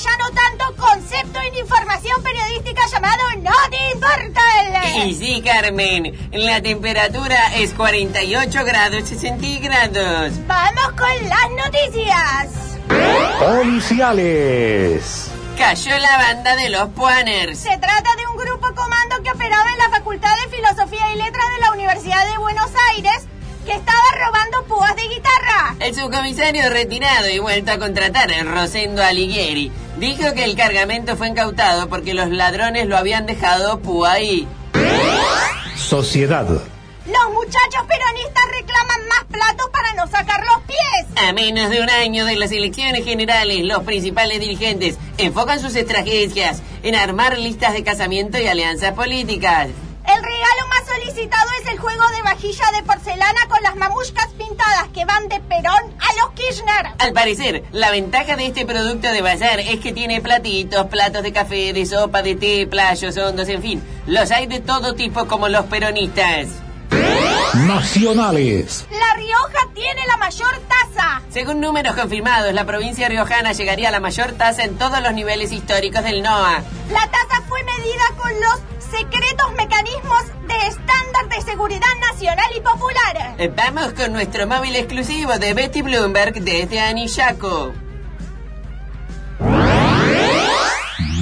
ya no tanto concepto en información periodística llamado No te importa. Y sí, Carmen, la temperatura es 48 grados centígrados. Vamos con las noticias. Policiales. Cayó la banda de los Puaners. Se trata de un grupo comando que operaba en la Facultad de Filosofía y Letras de la Universidad de Buenos Aires El subcomisario retirado y vuelto a contratar, Rosendo Alighieri, dijo que el cargamento fue incautado porque los ladrones lo habían dejado púa ahí. Sociedad. Los muchachos peronistas reclaman más platos para no sacar los pies. A menos de un año de las elecciones generales, los principales dirigentes enfocan sus estrategias en armar listas de casamiento y alianzas políticas. Solicitado es el juego de vajilla de porcelana con las mamushkas pintadas que van de Perón a los Kirchner. Al parecer, la ventaja de este producto de bazar es que tiene platitos, platos de café, de sopa, de té, playos, hondos, en fin. Los hay de todo tipo como los peronistas. Nacionales. La Rioja tiene la mayor tasa. Según números confirmados, la provincia riojana llegaría a la mayor tasa en todos los niveles históricos del NOA. La tasa fue medida con los secretos mecanismos de estándar de seguridad nacional y popular. Eh, Vamos con nuestro móvil exclusivo de Betty Bloomberg desde Anillaco.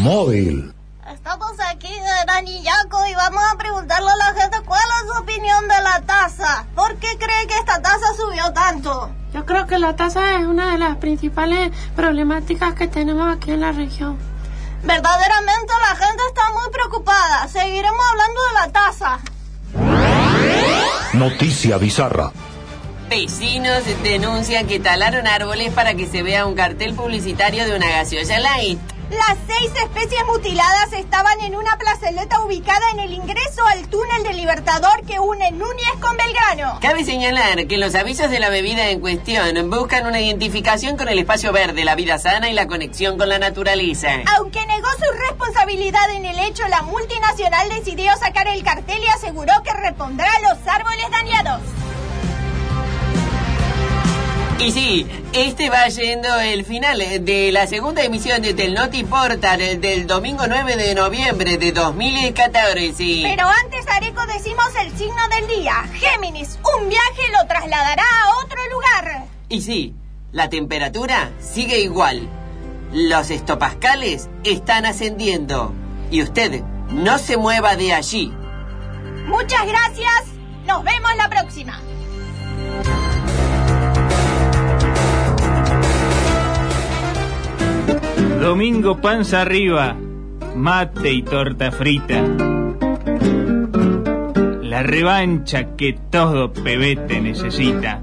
Móvil. Estamos aquí en Anillaco y vamos a preguntarle a la gente cuál es su opinión de la tasa. ¿Por qué cree que esta tasa subió tanto? Yo creo que la tasa es una de las principales problemáticas que tenemos aquí en la región. Verdaderamente la Noticia bizarra. Vecinos denuncian que talaron árboles para que se vea un cartel publicitario de una gaseosa light. Las seis especies mutiladas estaban en una plazoleta ubicada en el ingreso al túnel del Libertador que une Núñez con Belgrano. Cabe señalar que los avisos de la bebida en cuestión buscan una identificación con el espacio verde, la vida sana y la conexión con la naturaleza. Aunque negó su responsabilidad en el hecho, la multinacional decidió sacar el cartel y aseguró que repondrá los árboles dañados. Y sí, este va yendo el final de la segunda emisión de Telnoti Portal del domingo 9 de noviembre de 2014. Pero antes, Areco, decimos el signo del día. Géminis, un viaje lo trasladará a otro lugar. Y sí, la temperatura sigue igual. Los estopascales están ascendiendo. Y usted no se mueva de allí. Muchas gracias. Nos vemos la próxima. Domingo panza arriba, mate y torta frita. La revancha que todo pebete necesita.